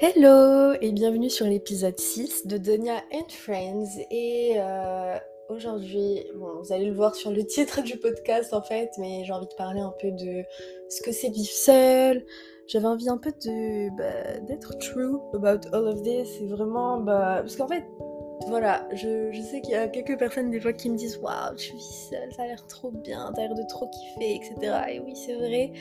Hello et bienvenue sur l'épisode 6 de Donia and Friends et euh, aujourd'hui, bon vous allez le voir sur le titre du podcast en fait, mais j'ai envie de parler un peu de ce que c'est vivre seul. J'avais envie un peu de bah, d'être true about all of this et vraiment bah parce qu'en fait voilà, je, sais qu'il y a quelques personnes des fois qui me disent Waouh, je suis seule, ça a l'air trop bien, t'as l'air de trop kiffer, etc. Et oui, c'est vrai,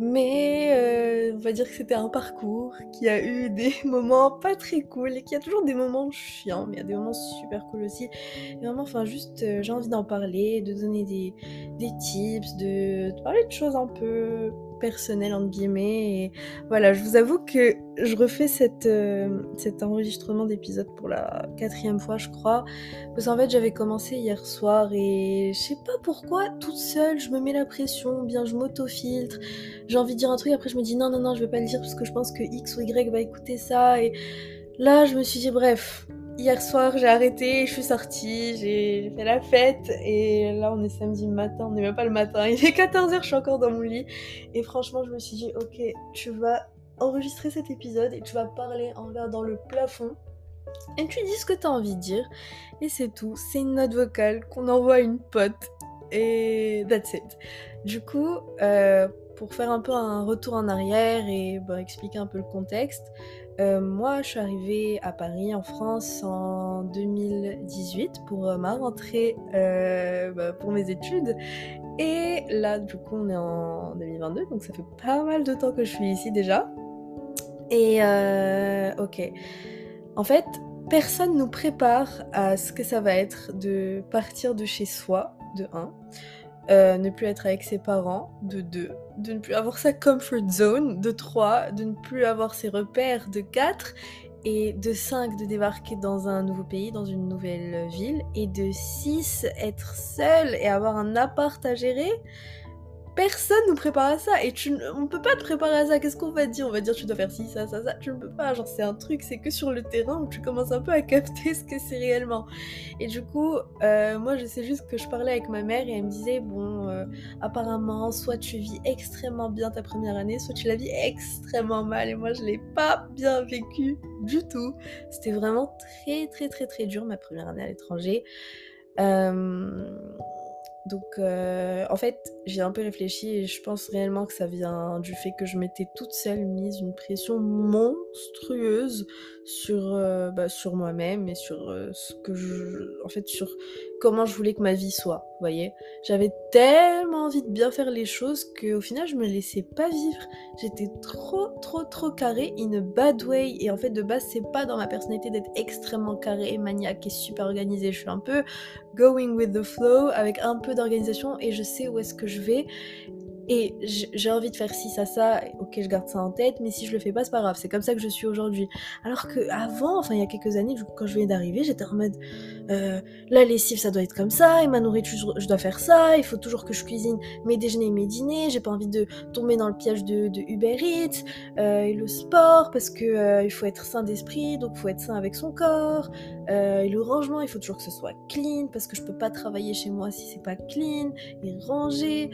mais euh, on va dire que c'était un parcours qui a eu des moments pas très cool et qui a toujours des moments chiants, mais il y a des moments super cool aussi. Et vraiment, enfin, juste, euh, j'ai envie d'en parler, de donner des, tips, de, de parler de choses un peu personnel entre guillemets. Et voilà, je vous avoue que je refais euh, cet enregistrement d'épisode pour la quatrième fois, je crois. Parce qu'en fait, j'avais commencé hier soir et je sais pas pourquoi, toute seule, je me mets la pression, bien je m'auto-filtre. J'ai envie de dire un truc, après je me dis non, non, non, je vais pas le dire parce que je pense que X ou Y va écouter ça. Et là, je me suis dit, bref, Hier soir, j'ai arrêté, je suis sortie, j'ai fait la fête et là on est samedi matin, on n'est même pas le matin, il est 14h, je suis encore dans mon lit et franchement je me suis dit ok, tu vas enregistrer cet épisode et tu vas parler en regardant le plafond et tu dis ce que tu as envie de dire et c'est tout, c'est une note vocale qu'on envoie à une pote et that's it. Du coup, euh, pour faire un peu un retour en arrière et bah, expliquer un peu le contexte, euh, moi, je suis arrivée à Paris, en France, en 2018 pour euh, ma rentrée bah, pour mes études. Et là, du coup, on est en 2022, donc ça fait pas mal de temps que je suis ici déjà. Et ok. En fait, personne nous prépare à ce que ça va être de partir de chez soi, de 1. Euh, ne plus être avec ses parents, de 2, de ne plus avoir sa comfort zone, de 3, de ne plus avoir ses repères, de 4, et de 5, de débarquer dans un nouveau pays, dans une nouvelle ville, et de 6, être seul et avoir un appart à gérer personne nous prépare à ça et tu, on peut pas te préparer à ça. Qu'est-ce qu'on va dire? On va dire tu dois faire ci, ça, ça, ça. Tu ne peux pas. Genre c'est un truc, c'est que sur le terrain où tu commences un peu à capter ce que c'est réellement. Et du coup, euh, moi je sais juste que je parlais avec ma mère et elle me disait bon, euh, apparemment, soit tu vis extrêmement bien ta première année, soit tu la vis extrêmement mal. Et moi je l'ai pas bien vécu du tout. C'était vraiment très très très très dur ma première année à l'étranger. Euh donc, euh, en fait, j'ai un peu réfléchi et je pense réellement que ça vient du fait que je m'étais toute seule mise une pression monstrueuse sur, euh, bah, sur moi-même et sur euh, ce que je. En fait, sur comment je voulais que ma vie soit, voyez. J'avais tellement envie de bien faire les choses qu'au final, je me laissais pas vivre. J'étais trop, trop, trop carré in a bad way. Et en fait, de base, c'est pas dans ma personnalité d'être extrêmement carré, maniaque et super organisé. Je suis un peu going with the flow avec un peu d'organisation et je sais où est-ce que je vais et j'ai envie de faire ci, ça, ça, ok, je garde ça en tête, mais si je le fais pas, c'est pas grave, c'est comme ça que je suis aujourd'hui. Alors que avant, enfin, il y a quelques années, quand je venais d'arriver, j'étais en mode, euh, la lessive, ça doit être comme ça, et ma nourriture, je dois faire ça, il faut toujours que je cuisine mes déjeuners et mes dîners, j'ai pas envie de tomber dans le piège de, Uber Eats, euh, et le sport, parce que euh, il faut être sain d'esprit, donc il faut être sain avec son corps, et le rangement, il faut toujours que ce soit clean, parce que je peux pas travailler chez moi si c'est pas clean, et rangé.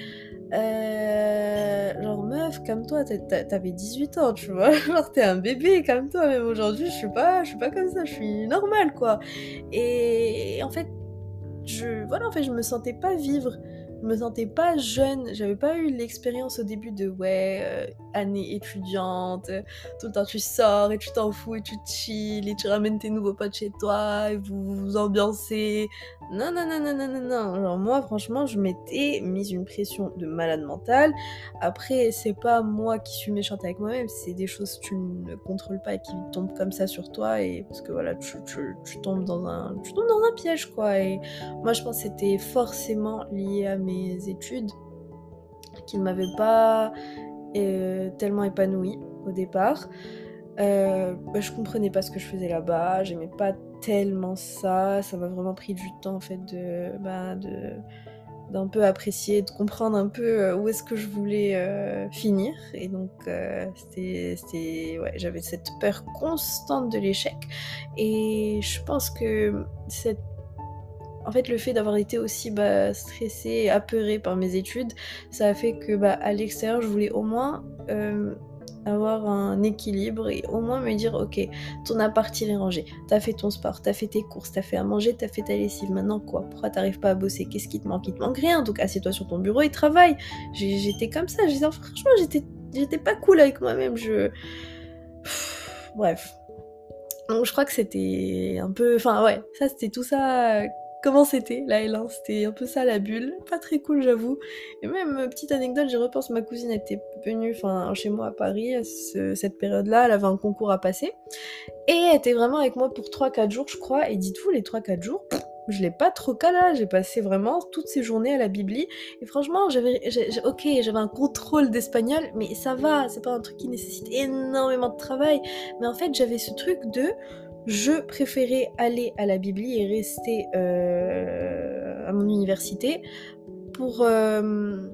Euh, genre meuf comme toi t'avais 18 ans tu vois. Genre t'es un bébé comme toi même aujourd'hui je suis pas je suis pas comme ça je suis normale quoi. Et en fait je voilà en fait je me sentais pas vivre. Je me sentais pas jeune, j'avais pas eu l'expérience au début de ouais, euh, année étudiante, tout le temps tu sors et tu t'en fous et tu chill et tu ramènes tes nouveaux potes chez toi et vous vous ambiancez. Non, non, non, non, non, non, non. Genre moi, franchement, je m'étais mise une pression de malade mentale. Après, c'est pas moi qui suis méchante avec moi-même, c'est des choses que tu ne contrôles pas et qui tombent comme ça sur toi et parce que voilà, tu, tombes dans un, tu tombes dans un piège quoi. Et moi, je pense que c'était forcément lié à mes études qui ne m'avaient pas euh, tellement épanouie au départ. Euh, bah, je comprenais pas ce que je faisais là-bas, j'aimais pas tellement ça, ça m'a vraiment pris du temps en fait de, bah, d'un peu apprécier, de comprendre un peu euh, où est-ce que je voulais finir. Et donc, c'était, ouais, j'avais cette peur constante de l'échec. Et je pense que cette en fait, le fait d'avoir été aussi bah, stressée apeurée par mes études, ça a fait que bah, à l'extérieur, je voulais au moins euh, avoir un équilibre et au moins me dire ok ton appart est rangé, t'as fait ton sport, t'as fait tes courses, t'as fait à manger, t'as fait ta lessive, maintenant quoi? Pourquoi t'arrives pas à bosser? Qu'est-ce qui te manque? Il te manque rien, donc assieds-toi sur ton bureau et travaille. J'étais comme ça, je franchement j'étais pas cool avec moi-même, je... Bref. Donc je crois que c'était un peu... Enfin ouais, ça c'était tout ça comment c'était la L1, c'était un peu ça la bulle, pas très cool j'avoue. Et même euh, petite anecdote, j'y repense, ma cousine était venue chez moi à Paris cette période-là, elle avait un concours à passer. Et elle était vraiment avec moi pour 3-4 jours je crois. Et dites-vous les 3-4 jours je l'ai pas trop calé, j'ai passé vraiment toutes ces journées à la Bibli. Et franchement j'avais ok j'avais un contrôle d'espagnol mais ça va. C'est pas un truc qui nécessite énormément de travail. Mais en fait j'avais ce truc de je préférais aller à la Bibli et rester euh, à mon université pour, euh,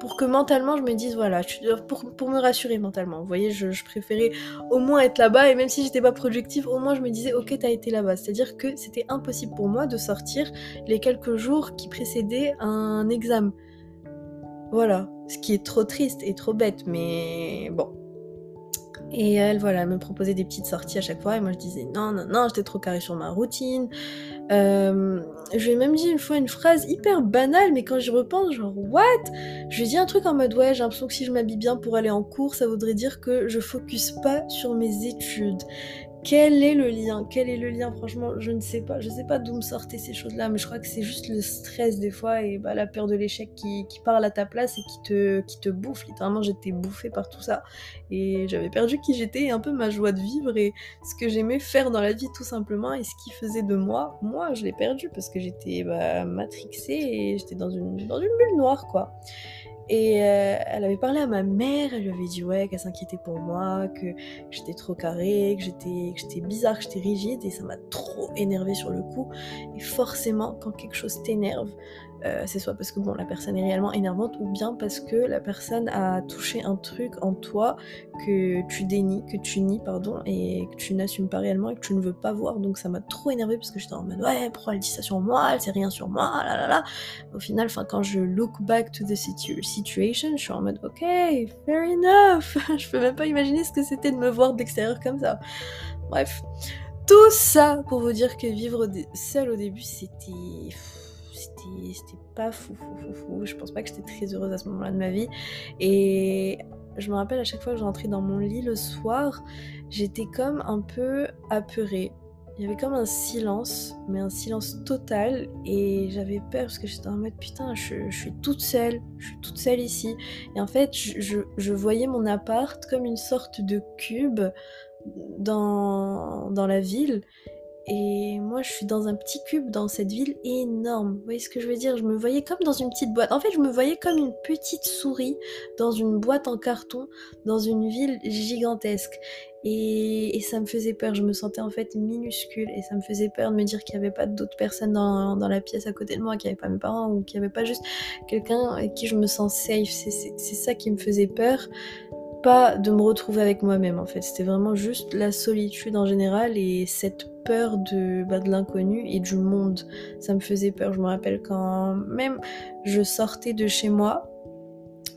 pour que mentalement je me dise voilà, pour, pour me rassurer mentalement. Vous voyez, je, préférais au moins être là-bas et même si j'étais pas productive, au moins je me disais ok, t'as été là-bas. C'est-à-dire que c'était impossible pour moi de sortir les quelques jours qui précédaient un examen. Voilà, ce qui est trop triste et trop bête, mais bon, et elle, voilà, me proposait des petites sorties à chaque fois. Et moi, je disais non, non, non, j'étais trop carré sur ma routine. Euh, je lui ai même dit une fois une phrase hyper banale, mais quand j'y repense, genre, what? Je lui ai dit un truc en mode, ouais, j'ai l'impression que si je m'habille bien pour aller en cours, ça voudrait dire que je focus pas sur mes études. Quel est le lien Quel est le lien Franchement, je ne sais pas. Je sais pas d'où me sortaient ces choses-là, mais je crois que c'est juste le stress des fois et bah, la peur de l'échec qui, parle à ta place et qui te, qui te bouffe. Littéralement, j'étais bouffée par tout ça et j'avais perdu qui j'étais et un peu ma joie de vivre et ce que j'aimais faire dans la vie tout simplement et ce qui faisait de moi, moi, je l'ai perdu parce que j'étais bah, matrixée et j'étais dans une, dans une bulle noire quoi. Et euh, elle avait parlé à ma mère, elle lui avait dit ouais qu'elle s'inquiétait pour moi, que j'étais trop carré, que j'étais, bizarre, que j'étais rigide et ça m'a trop énervé sur le coup. Et forcément quand quelque chose t'énerve, euh, c'est soit parce que bon la personne est réellement énervante ou bien parce que la personne a touché un truc en toi que tu dénies, que tu nies pardon et que tu n'assumes pas réellement et que tu ne veux pas voir donc ça m'a trop énervé parce que j'étais en mode ouais pourquoi elle dit ça sur moi, elle sait rien sur moi, là là là. Au final enfin quand je look back to the situation je suis en mode ok fair enough je peux même pas imaginer ce que c'était de me voir d'extérieur comme ça. Bref tout ça pour vous dire que vivre seul au début c'était c'était pas fou, fou, fou, fou. Je pense pas que j'étais très heureuse à ce moment-là de ma vie. Et je me rappelle à chaque fois que je rentrais dans mon lit le soir, j'étais comme un peu apeurée. Il y avait comme un silence, mais un silence total, et j'avais peur parce que j'étais en mode putain, je, suis toute seule, je suis toute seule ici. Et en fait, je, je voyais mon appart comme une sorte de cube dans, dans la ville, et moi, je suis dans un petit cube dans cette ville énorme. Vous voyez ce que je veux dire? Je me voyais comme dans une petite boîte. En fait, je me voyais comme une petite souris dans une boîte en carton, dans une ville gigantesque. Et, ça me faisait peur. Je me sentais en fait minuscule. Et ça me faisait peur de me dire qu'il n'y avait pas d'autres personnes dans, dans, la pièce à côté de moi, qu'il n'y avait pas mes parents ou qu'il n'y avait pas juste quelqu'un avec qui je me sens safe. C'est ça qui me faisait peur pas de me retrouver avec moi-même en fait. C'était vraiment juste la solitude en général et cette peur de, bah, de l'inconnu et du monde. Ça me faisait peur. Je me rappelle quand même je sortais de chez moi.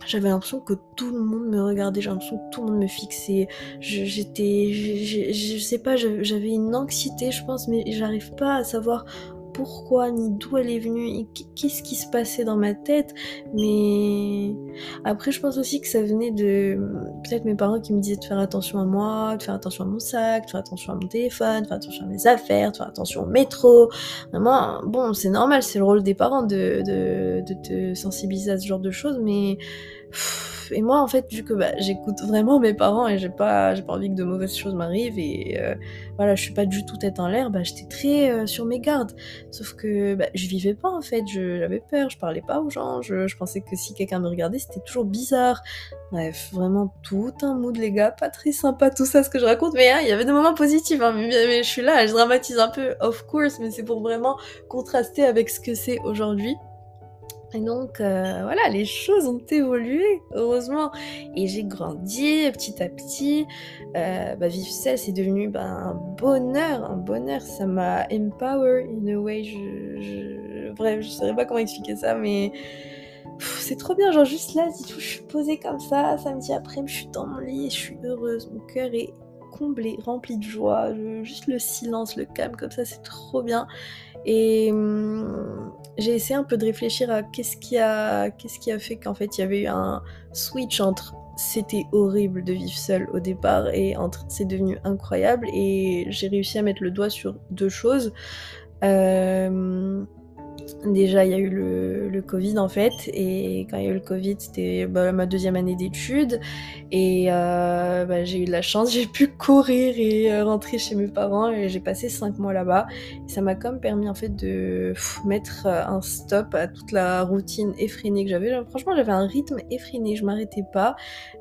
J'avais l'impression que tout le monde me regardait, j'avais l'impression que tout le monde me fixait. J'étais, je, je sais pas, j'avais une anxiété, je pense, mais j'arrive pas à savoir pourquoi ni d'où elle est venue qu'est-ce qui se passait dans ma tête. Mais après je pense aussi que ça venait de peut-être mes parents qui me disaient de faire attention à moi de faire attention à mon sac de faire attention à mon téléphone de faire attention à mes affaires de faire attention au métro. Vraiment bon c'est normal c'est le rôle des parents de, de, de te sensibiliser à ce genre de choses mais et moi, en fait, vu que bah, j'écoute vraiment mes parents et j'ai pas, j'ai pas envie que de mauvaises choses m'arrivent et euh, voilà, je suis pas du tout tête en l'air, bah, j'étais très euh, sur mes gardes. Sauf que bah, je vivais pas en fait, j'avais peur, je parlais pas aux gens, je, pensais que si quelqu'un me regardait, c'était toujours bizarre. Bref, vraiment tout un mood, les gars, pas très sympa tout ça ce que je raconte, mais hein, il y avait des moments positifs, hein, mais je suis là, je dramatise un peu, of course, mais c'est pour vraiment contraster avec ce que c'est aujourd'hui. Et donc euh, voilà, les choses ont évolué, heureusement. Et j'ai grandi petit à petit. Euh, bah, vivre seul, c'est devenu bah, un bonheur, un bonheur. Ça m'a empower in a way. Bref, je saurais pas comment expliquer ça, mais c'est trop bien, genre juste là, du tout, je suis posée comme ça, samedi après, je suis dans mon lit, je suis heureuse, mon cœur est comblé, rempli de joie, juste le silence, le calme, comme ça, c'est trop bien. Et hum, j'ai essayé un peu de réfléchir à qu'est-ce qui a, qu'est-ce qui a fait qu'en fait il y avait eu un switch entre c'était horrible de vivre seul au départ et entre c'est devenu incroyable et j'ai réussi à mettre le doigt sur deux choses. Euh, Déjà, il y a eu le, le, Covid en fait, et quand il y a eu le Covid, c'était bah, ma deuxième année d'études, et euh, bah, j'ai eu de la chance, j'ai pu courir et euh, rentrer chez mes parents, et j'ai passé cinq mois là-bas. Ça m'a comme permis en fait de mettre euh, un stop à toute la routine effrénée que j'avais. Franchement, j'avais un rythme effréné, je m'arrêtais pas,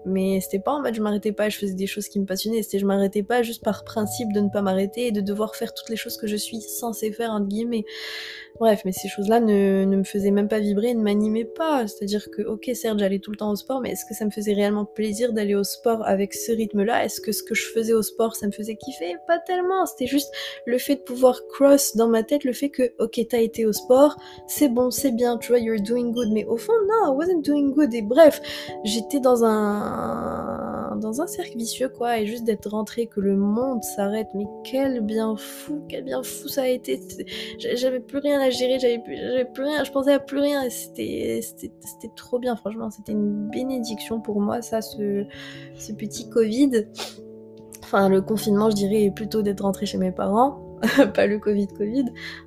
mais c'était pas en mode je m'arrêtais pas, je faisais des choses qui me passionnaient, c'était je m'arrêtais pas juste par principe de ne pas m'arrêter et de devoir faire toutes les choses que je suis censée faire entre guillemets. Bref, mais ces choses-là ne, me faisaient même pas vibrer, ne m'animaient pas. C'est-à-dire que, ok, certes, j'allais tout le temps au sport, mais est-ce que ça me faisait réellement plaisir d'aller au sport avec ce rythme-là? Est-ce que ce que je faisais au sport, ça me faisait kiffer? Pas tellement. C'était juste le fait de pouvoir cross dans ma tête le fait que, ok, t'as été au sport, c'est bon, c'est bien, tu vois, you're doing good. Mais au fond, non, I wasn't doing good. Et bref, j'étais dans un dans un cercle vicieux, quoi, et juste d'être rentré, que le monde s'arrête. Mais quel bien fou, quel bien fou ça a été. J'avais plus rien à gérer, j'avais plus, plus, rien, je pensais à plus rien, et c'était trop bien, franchement. C'était une bénédiction pour moi, ça, ce, ce petit Covid. Enfin, le confinement, je dirais, plutôt d'être rentré chez mes parents, pas le Covid, Covid.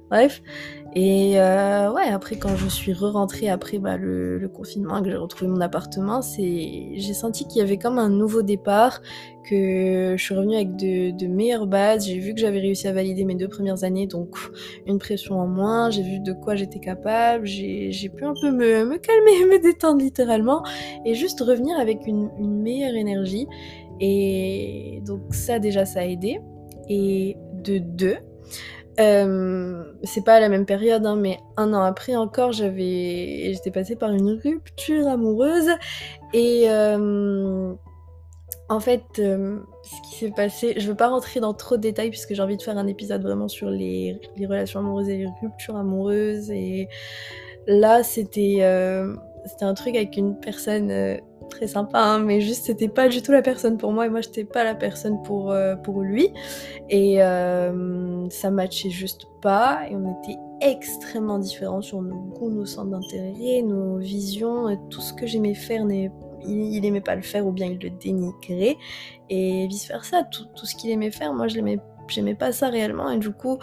Bref. Et euh, ouais, après quand je suis re-rentrée après bah, le, confinement, que j'ai retrouvé mon appartement, j'ai senti qu'il y avait comme un nouveau départ, que je suis revenue avec de, meilleures bases. J'ai vu que j'avais réussi à valider mes deux premières années, donc une pression en moins. J'ai vu de quoi j'étais capable. J'ai pu un peu me, me calmer, me détendre littéralement, et juste revenir avec une, une meilleure énergie. Et donc ça déjà ça a aidé. Et de deux, euh, c'est pas à la même période, hein, mais un an après encore, j'avais, j'étais passée par une rupture amoureuse. Et euh, en fait, euh, ce qui s'est passé, je veux pas rentrer dans trop de détails puisque j'ai envie de faire un épisode vraiment sur les, relations amoureuses et les ruptures amoureuses. Et là c'était c'était un truc avec une personne très sympa, hein, mais juste c'était pas du tout la personne pour moi et moi j'étais pas la personne pour, euh, pour lui. Et euh, ça matchait juste pas et on était extrêmement différents sur nos goûts, nos centres d'intérêt, nos visions, tout ce que j'aimais faire il, il, aimait pas le faire ou bien il le dénigrait et vice versa tout, tout ce qu'il aimait faire moi je l'aimais j'aimais pas ça réellement et du coup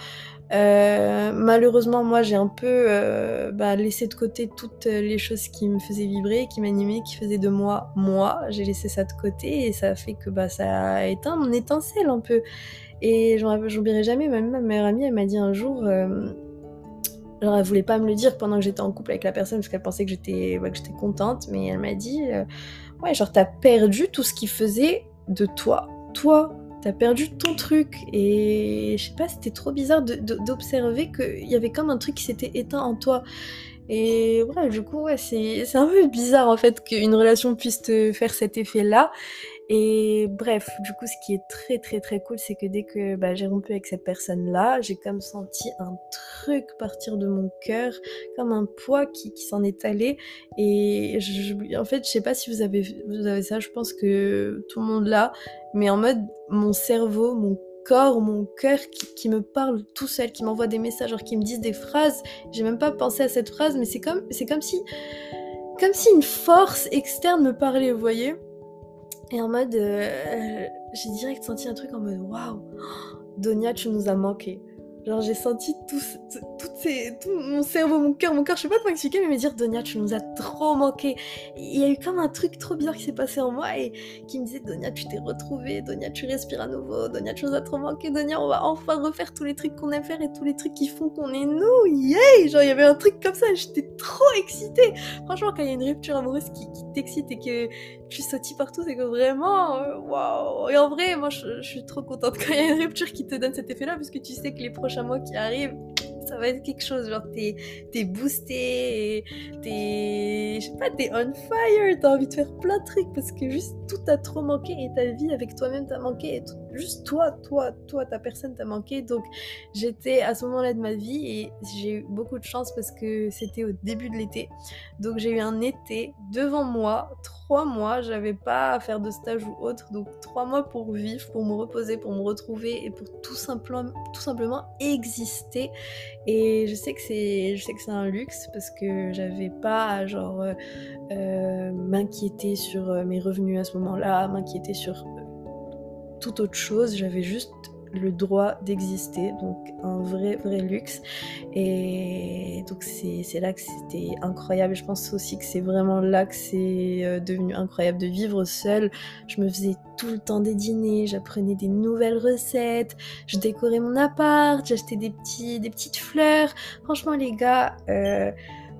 euh, malheureusement, moi, j'ai un peu euh, bah, laissé de côté toutes les choses qui me faisaient vibrer, qui m'animaient, qui faisaient de moi moi. J'ai laissé ça de côté et ça a fait que bah, ça a éteint mon étincelle un peu. Et j'oublierai jamais, même ma meilleure amie, elle m'a dit un jour, euh, genre elle voulait pas me le dire pendant que j'étais en couple avec la personne parce qu'elle pensait que j'étais que j'étais contente, mais elle m'a dit, ouais, genre t'as perdu tout ce qui faisait de toi, toi, t'as perdu ton truc. Et je sais pas, c'était trop bizarre d'observer qu'il y avait comme un truc qui s'était éteint en toi. Et voilà, du coup, ouais, c'est un peu bizarre en fait qu'une relation puisse te faire cet effet-là. Et bref, du coup, ce qui est très très très cool, c'est que dès que bah, j'ai rompu avec cette personne-là, j'ai comme senti un truc partir de mon cœur, comme un poids qui, s'en est allé. Et en fait, je sais pas si vous avez, vous avez ça, je pense que tout le monde l'a, mais en mode mon cerveau, mon corps, mon cœur qui, me parle tout seul, qui m'envoie des messages, genre qui me disent des phrases. J'ai même pas pensé à cette phrase, mais c'est comme, comme si, comme si une force externe me parlait, vous voyez. Et en mode, euh, j'ai direct senti un truc en mode waouh, Donia, tu nous as manqué. Genre j'ai senti tout, tout, ces, tout, mon cerveau, mon cœur, mon cœur, je sais pas comment expliquer, mais me dire Donia, tu nous as trop manqué. Il y a eu comme un truc trop bizarre qui s'est passé en moi et qui me disait Donia, tu t'es retrouvée, Donia, tu respires à nouveau, Donia, tu nous as trop manqué, Donia, on va enfin refaire tous les trucs qu'on aime faire et tous les trucs qui font qu'on est nous, yay Genre il y avait un truc comme ça, j'étais trop excitée. Franchement, quand il y a une rupture amoureuse qui, t'excite et que tu sautilles partout, c'est que vraiment, euh, waouh Et en vrai, moi je, je, suis trop contente quand il y a une rupture qui te donne cet effet-là parce que tu sais que les prochains mois qui arrivent, ça va être quelque chose. Genre, t'es, t'es boosté, t'es, je sais pas, t'es on fire, t'as envie de faire plein de trucs parce que juste tout t'a trop manqué et ta vie avec toi-même t'a manqué et juste toi, toi, toi, ta personne t'a manqué. Donc, j'étais à ce moment-là de ma vie et j'ai eu beaucoup de chance parce que c'était au début de l'été. Donc, j'ai eu un été devant moi, trois mois, j'avais pas à faire de stage ou autre. Donc, trois mois pour vivre, pour me reposer, pour me retrouver et pour tout simplement, tout simplement exister. Et je sais que c'est, un luxe parce que j'avais pas genre euh, euh, m'inquiéter sur euh, mes revenus à ce moment-là, m'inquiéter sur toute autre chose. J'avais juste le droit d'exister, donc un vrai, vrai luxe. Et donc c'est là que c'était incroyable. Je pense aussi que c'est vraiment là que c'est euh, devenu incroyable de vivre seule. Je me faisais tout le temps des dîners, j'apprenais des nouvelles recettes, je décorais mon appart, j'achetais des, petites fleurs. Franchement les gars... Euh,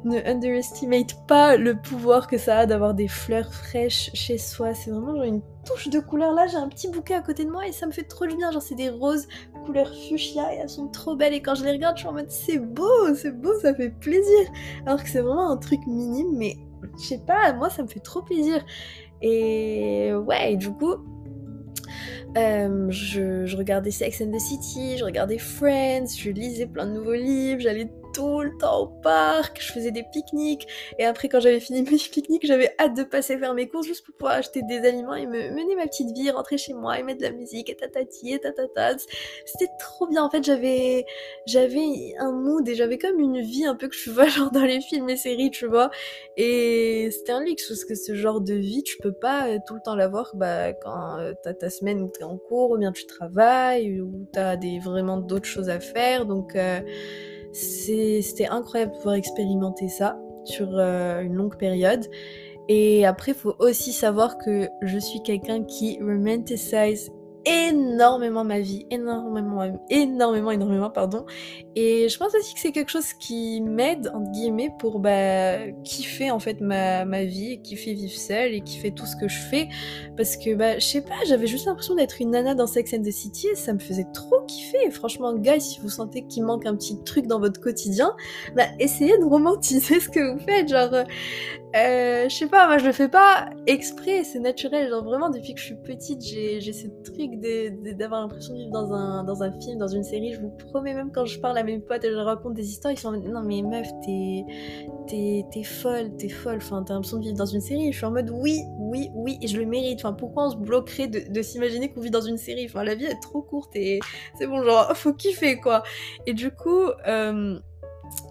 ne underestimate pas le pouvoir que ça a d'avoir des fleurs fraîches chez soi. C'est vraiment genre une touche de couleur. Là, j'ai un petit bouquet à côté de moi et ça me fait trop du bien. Genre, c'est des roses couleur fuchsia et elles sont trop belles. Et quand je les regarde, je suis en mode c'est beau, c'est beau, ça fait plaisir. Alors que c'est vraiment un truc minime, mais je sais pas, moi ça me fait trop plaisir. Et ouais, du coup, euh, je, je, regardais Sex and the City, je regardais Friends, je lisais plein de nouveaux livres, j'allais tout le temps au parc, je faisais des pique-niques, et après quand j'avais fini mes pique-niques, j'avais hâte de passer faire mes courses juste pour pouvoir acheter des aliments et me mener ma petite vie, rentrer chez moi et mettre de la musique et tatati et tatata. C'était trop bien, en fait j'avais j'avais un mood et j'avais comme une vie un peu que je vois genre dans les films et séries, tu vois, et c'était un luxe parce que ce genre de vie, tu peux pas euh, tout le temps l'avoir bah, quand euh, t'as ta semaine où t'es en cours, ou bien tu travailles, ou t'as des, vraiment d'autres choses à faire, donc... Euh, c'était incroyable de pouvoir expérimenter ça sur euh, une longue période. Et après, il faut aussi savoir que je suis quelqu'un qui romanticize énormément ma vie, énormément, énormément, énormément, pardon. Et je pense aussi que c'est quelque chose qui m'aide, entre guillemets, pour bah, kiffer en fait ma, ma vie, kiffer vivre seule et kiffer tout ce que je fais. Parce que, bah, je sais pas, j'avais juste l'impression d'être une nana dans Sex and the City et ça me faisait trop kiffer. franchement, guys, si vous sentez qu'il manque un petit truc dans votre quotidien, bah, essayez de romantiser ce que vous faites. Genre, euh, je sais pas, moi je le fais pas exprès, c'est naturel. Genre vraiment, depuis que je suis petite, j'ai ce truc d'avoir l'impression de vivre dans un, dans un film, dans une série. Je vous promets, même quand je parle à mes potes et je leur raconte des histoires, ils sont en mode Non, mais meuf, t'es folle, t'es folle. Enfin, t'as l'impression de vivre dans une série. Je suis en mode Oui, oui, oui, et je le mérite. Enfin, pourquoi on se bloquerait de, de s'imaginer qu'on vit dans une série? Enfin, la vie est trop courte et c'est bon, genre, faut kiffer quoi. Et du coup, euh,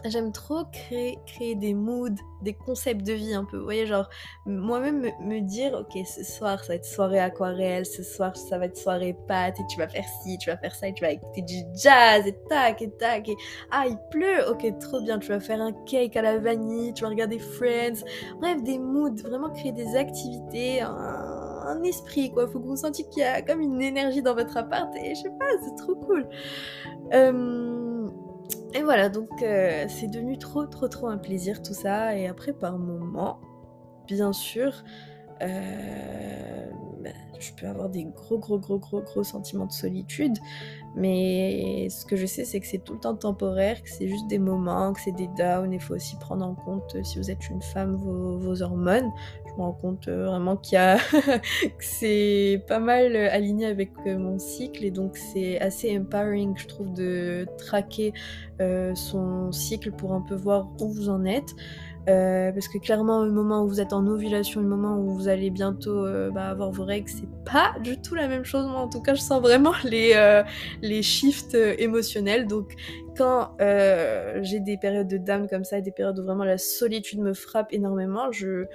J'aime trop créer, créer des moods, des concepts de vie un peu. Vous voyez, genre, moi-même me, dire, ok, ce soir, ça va être soirée aquarelle, ce soir, ça va être soirée pâte, et tu vas faire ci, tu vas faire ça, et tu vas écouter du jazz, et tac, et tac, et ah, il pleut, ok, trop bien, tu vas faire un cake à la vanille, tu vas regarder Friends. Bref, des moods, vraiment créer des activités, un, esprit, quoi. Faut que vous sentiez qu'il y a comme une énergie dans votre appart, et je sais pas, c'est trop cool. Et voilà, donc euh, c'est devenu trop, trop, trop un plaisir tout ça. Et après, par moments, bien sûr, euh, bah, je peux avoir des gros, gros, gros, gros, gros sentiments de solitude. Mais ce que je sais, c'est que c'est tout le temps temporaire, que c'est juste des moments, que c'est des downs. Il faut aussi prendre en compte, si vous êtes une femme, vos, hormones. Je me rends compte euh, vraiment qu'il y a que c'est pas mal aligné avec mon cycle et donc c'est assez empowering, je trouve, de traquer euh, son cycle pour un peu voir où vous en êtes. Euh, parce que clairement, le moment où vous êtes en ovulation, le moment où vous allez bientôt euh, bah, avoir vos règles, c'est pas du tout la même chose. Moi, en tout cas, je sens vraiment les, euh, les shifts émotionnels. Donc, quand j'ai des périodes de dame comme ça, des périodes où vraiment la solitude me frappe énormément, je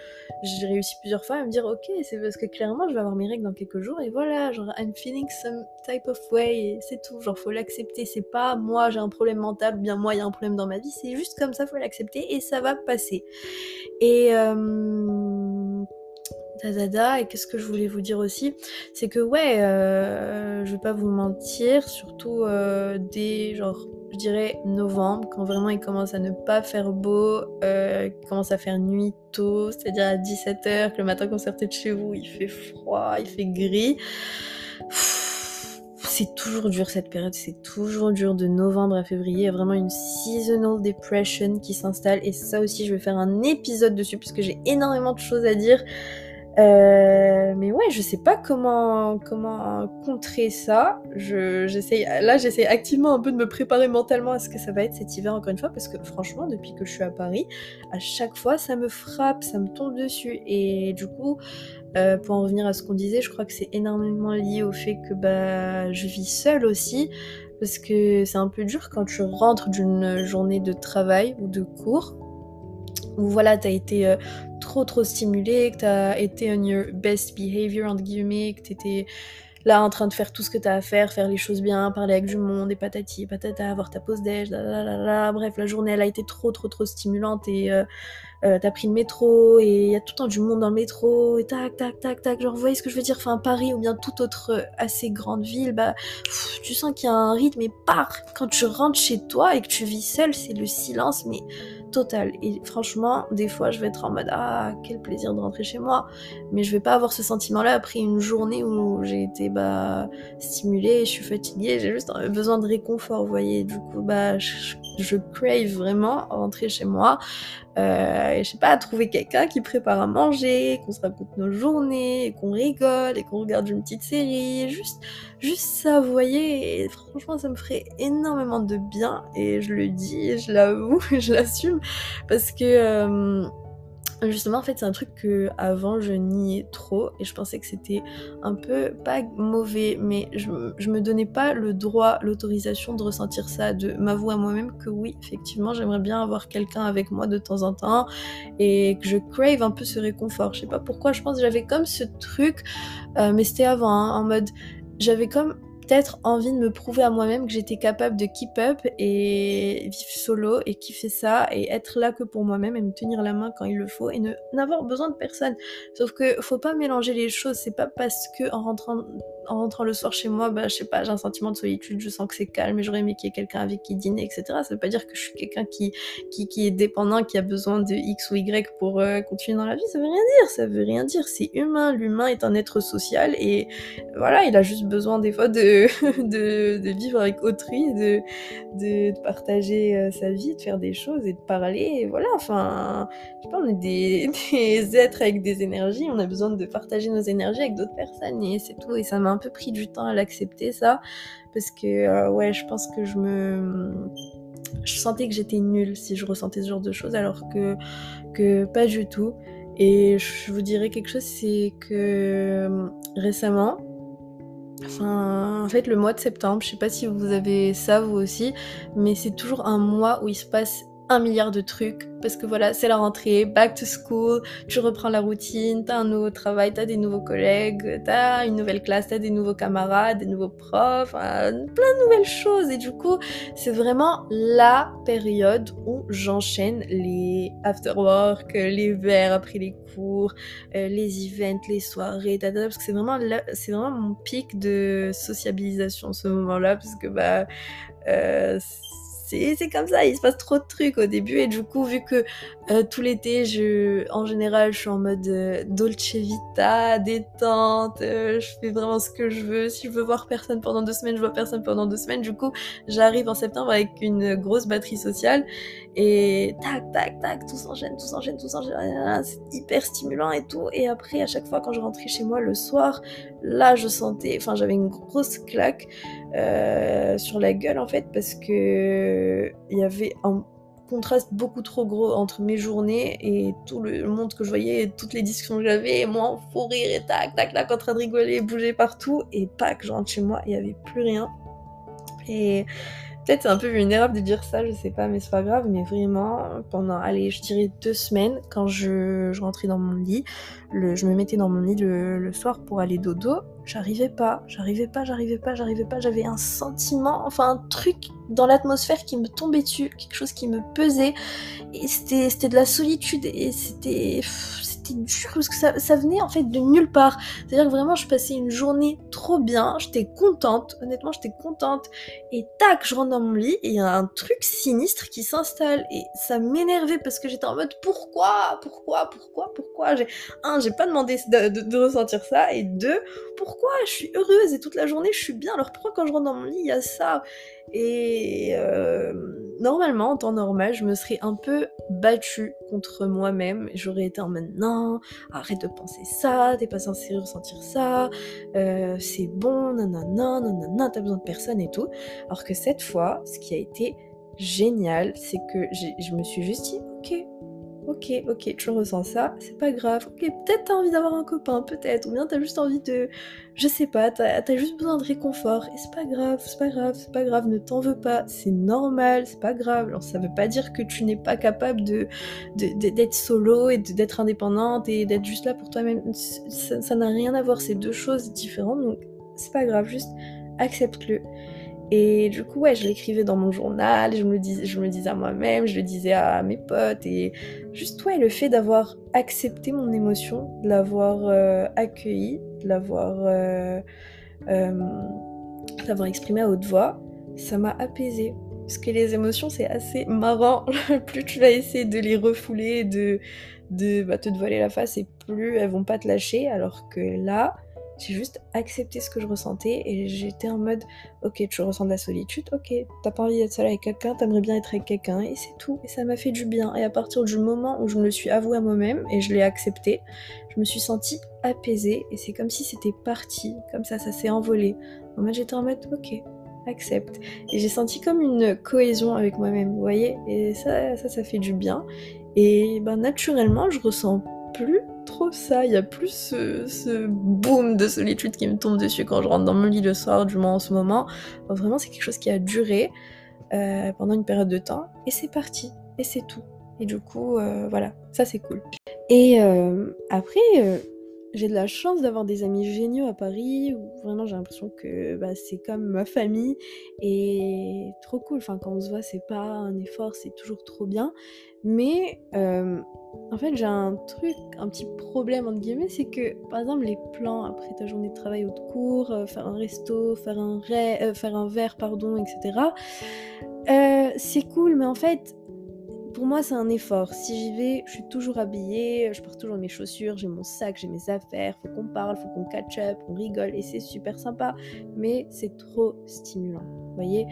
j'ai réussi plusieurs fois à me dire ok, c'est parce que clairement, je vais avoir mes règles dans quelques jours et voilà, genre I'm feeling some type of way, c'est tout. Genre, faut l'accepter. C'est pas moi j'ai un problème mental ou bien moi il y a un problème dans ma vie. C'est juste comme ça, faut l'accepter et ça va passer. Et euh, et qu'est-ce que je voulais vous dire aussi C'est que ouais, euh, je vais pas vous mentir, surtout euh, dès genre je dirais novembre, quand vraiment il commence à ne pas faire beau, euh, il commence à faire nuit tôt, c'est-à-dire à 17h, que le matin quand vous de chez vous, il fait froid, il fait gris c'est toujours dur cette période, c'est toujours dur de novembre à février. Il y a vraiment une seasonal depression qui s'installe et ça aussi, je vais faire un épisode dessus puisque j'ai énormément de choses à dire. Euh, mais ouais, je sais pas comment comment contrer ça. Je j'essaye là, j'essaie activement un peu de me préparer mentalement à ce que ça va être cet hiver encore une fois parce que franchement, depuis que je suis à Paris, à chaque fois ça me frappe, ça me tombe dessus et du coup, euh, pour en revenir à ce qu'on disait, je crois que c'est énormément lié au fait que bah je vis seule aussi parce que c'est un peu dur quand tu rentres d'une journée de travail ou de cours où voilà, t'as été euh, trop trop stimulé, que t'as été on your best behavior, entre guillemets, que t'étais là en train de faire tout ce que t'as à faire, faire les choses bien, parler avec du monde, et patati, patata, avoir ta pause déj, bref, la journée elle a été trop trop trop stimulante et euh, euh, t'as pris le métro et il y a tout le temps du monde dans le métro et tac tac tac tac, genre vous voyez ce que je veux dire, enfin Paris ou bien toute autre assez grande ville, bah tu sens qu'il y a un rythme et par quand tu rentres chez toi et que tu vis seul, c'est le silence mais total. Et franchement, des fois, je vais être en mode ah quel plaisir de rentrer chez moi, mais je vais pas avoir ce sentiment-là après une journée où j'ai été bah stimulée, je suis fatiguée, j'ai juste besoin de réconfort, vous voyez. Du coup, bah je, je crave vraiment rentrer chez moi. Euh, je sais pas, trouver quelqu'un qui prépare à manger, qu'on se raconte nos journées, qu'on rigole et qu'on regarde une petite série, juste, juste ça, vous voyez, et franchement ça me ferait énormément de bien. Et je le dis, je l'avoue, je l'assume. Parce que euh, Justement, en fait, c'est un truc que avant je niais trop et je pensais que c'était un peu pas mauvais, mais je, je me donnais pas le droit, l'autorisation de ressentir ça, de m'avouer à moi-même que oui, effectivement, j'aimerais bien avoir quelqu'un avec moi de temps en temps et que je crave un peu ce réconfort. Je sais pas pourquoi, je pense que j'avais comme ce truc, euh, mais c'était avant, hein, en mode j'avais comme peut-être envie de me prouver à moi-même que j'étais capable de keep up et vivre solo et kiffer ça et être là que pour moi-même et me tenir la main quand il le faut et ne n'avoir besoin de personne. Sauf que faut pas mélanger les choses, c'est pas parce que en rentrant en rentrant le soir chez moi, bah je sais pas, j'ai un sentiment de solitude, je sens que c'est calme et j'aurais aimé qu'il y ait quelqu'un avec qui dîner, etc. Ça veut pas dire que je suis quelqu'un qui, qui, qui est dépendant, qui a besoin de X ou Y pour euh, continuer dans la vie, ça veut rien dire, ça veut rien dire, c'est humain, l'humain est un être social et voilà, il a juste besoin des fois de de, vivre avec autrui, de, de, partager euh, sa vie, de faire des choses et de parler. Voilà, enfin, je sais pas, est des, des, êtres avec des énergies, on a besoin de partager nos énergies avec d'autres personnes et c'est tout. Et ça m'a un peu pris du temps à l'accepter, ça, parce que, euh, ouais, je pense que je me je sentais que j'étais nulle si je ressentais ce genre de choses alors que, que pas du tout. Et je vous dirais quelque chose, c'est que euh, récemment, Enfin, en fait, le mois de septembre, je sais pas si vous avez ça vous aussi, mais c'est toujours un mois où il se passe un milliard de trucs parce que voilà, c'est la rentrée, back to school, tu reprends la routine, t'as un nouveau travail, t'as des nouveaux collègues, t'as une nouvelle classe, t'as des nouveaux camarades, des nouveaux profs, plein de nouvelles choses. Et du coup, c'est vraiment la période où j'enchaîne les after work, les verres après les cours, euh, les events, les soirées, parce que c'est vraiment, c'est vraiment mon pic de sociabilisation ce moment-là, parce que bah, euh, c'est comme ça, il se passe trop de trucs au début et du coup vu que euh, tout l'été, en général, je suis en mode euh, dolce vita, détente, euh, je fais vraiment ce que je veux. Si je veux voir personne pendant deux semaines, je vois personne pendant deux semaines. Du coup, j'arrive en septembre avec une grosse batterie sociale et tac, tac, tac, tout s'enchaîne, tout s'enchaîne, tout s'enchaîne. C'est hyper stimulant et tout. Et après, à chaque fois, quand je rentrais chez moi le soir, là, je sentais, enfin, j'avais une grosse claque sur la gueule en fait parce que il y avait un contraste beaucoup trop gros entre mes journées et tout le monde que je voyais, toutes les discussions que j'avais, et moi en fou rire et tac, tac, tac, en train de rigoler, bouger partout, et pas que je rentre chez moi, il n'y avait plus rien. Et peut-être un peu vulnérable de dire ça, je sais pas, mais c'est pas grave, mais vraiment, pendant, allez, je dirais deux semaines, quand je, rentrais dans mon lit, je me mettais dans mon lit le, le soir pour aller dodo, j'arrivais pas, j'arrivais pas, j'arrivais pas, j'arrivais pas, j'avais un sentiment, enfin un truc dans l'atmosphère qui me tombait dessus, quelque chose qui me pesait, et c'était de la solitude, et c'était c'était dur parce que ça, venait en fait de nulle part. C'est-à-dire que vraiment, je passais une journée trop bien, j'étais contente, honnêtement, j'étais contente. Et tac, je rentre dans mon lit et il y a un truc sinistre qui s'installe et ça m'énervait parce que j'étais en mode pourquoi, pourquoi, pourquoi, pourquoi? J'ai un, j'ai pas demandé de, de, ressentir ça et deux, pourquoi? Je suis heureuse et toute la journée je suis bien. Alors pourquoi quand je rentre dans mon lit il y a ça? Et euh, normalement, en temps normal, je me serais un peu battue contre moi-même. J'aurais été en mode non, arrête de penser ça, t'es pas censé ressentir ça, euh, c'est bon, nanana, nanana, t'as besoin de personne et tout. Alors que cette fois, ce qui a été génial, c'est que je me suis juste dit, ok, Ok, ok, tu ressens ça, c'est pas grave. Ok, peut-être t'as envie d'avoir un copain, peut-être. Ou bien t'as juste envie de. Je sais pas, t'as as juste besoin de réconfort. Et c'est pas grave, c'est pas grave, c'est pas grave, ne t'en veux pas. C'est normal, c'est pas grave. Alors ça veut pas dire que tu n'es pas capable de d'être solo et d'être indépendante et d'être juste là pour toi-même. Ça n'a rien à voir, c'est deux choses différentes. Donc c'est pas grave, juste accepte-le. Et du coup, ouais, je l'écrivais dans mon journal, je me, dis, je me disais à moi-même, je le disais à mes potes, et juste, ouais, le fait d'avoir accepté mon émotion, de l'avoir euh, accueilli, de l'avoir euh, euh, exprimé à haute voix, ça m'a apaisé. Parce que les émotions, c'est assez marrant. plus tu vas essayer de les refouler, de, de bah, te voiler la face, et plus elles vont pas te lâcher. Alors que là, j'ai juste accepté ce que je ressentais et j'étais en mode ok tu ressens de la solitude ok t'as pas envie d'être seule avec quelqu'un t'aimerais bien être avec quelqu'un et c'est tout. Et ça m'a fait du bien. Et à partir du moment où je me le suis avoué à moi-même et je l'ai accepté je me suis sentie apaisée et c'est comme si c'était parti comme ça ça s'est envolé. En mode j'étais en mode ok accepte. Et j'ai senti comme une cohésion avec moi-même vous voyez. Et ça ça ça fait du bien. Et ben naturellement je ressens plus trop ça, il y a plus ce, boom de solitude qui me tombe dessus quand je rentre dans mon lit le soir, du moins en ce moment. vraiment, c'est quelque chose qui a duré euh, pendant une période de temps, et c'est parti, et c'est tout. Et du coup, euh, voilà, ça c'est cool. Et euh, après, j'ai de la chance d'avoir des amis géniaux à Paris vraiment j'ai l'impression que bah, c'est comme ma famille et trop cool. Enfin, quand on se voit, c'est pas un effort, c'est toujours trop bien. Mais euh, en fait, j'ai un truc, un petit problème entre guillemets, c'est que par exemple, les plans après ta journée de travail au cours, euh, faire un resto, faire un, euh, faire un verre, pardon, etc. c'est cool, mais en fait, pour moi, c'est un effort. Si j'y vais, je suis toujours habillée, je porte toujours mes chaussures, j'ai mon sac, j'ai mes affaires, faut qu'on parle, faut qu'on catch up, on rigole et c'est super sympa. Mais c'est trop stimulant, voyez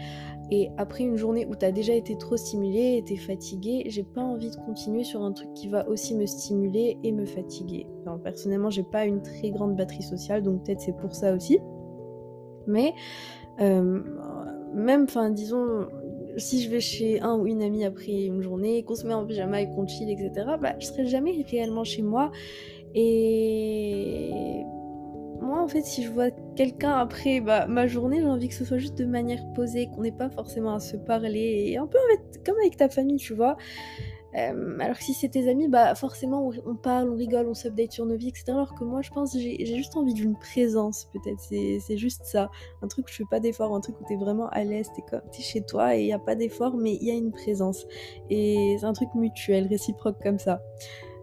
Et après une journée où t'as déjà été trop stimulé t'es fatigué, j'ai pas envie de continuer sur un truc qui va aussi me stimuler et me fatiguer. personnellement, j'ai pas une très grande batterie sociale, donc peut-être c'est pour ça aussi. Mais euh, même, enfin, disons, si je vais chez un ou une amie après une journée, qu'on se en pyjama et qu'on chill, etc., bah, je serai jamais réellement chez moi. Et moi, en fait, si je vois quelqu'un après bah, ma journée, j'ai envie que ce soit juste de manière posée, qu'on n'ait pas forcément à se parler, et un peu en fait, comme avec ta famille, tu vois. Euh, alors que si c'est tes amis, bah forcément on, parle, on rigole, on s'update sur nos vies, etc. Alors que moi je pense j'ai juste envie d'une présence peut-être, c'est juste ça. Un truc où je fais pas d'effort, un truc où t'es vraiment à l'aise, t'es es chez toi et il n'y a pas d'effort mais il y a une présence. Et c'est un truc mutuel, réciproque comme ça.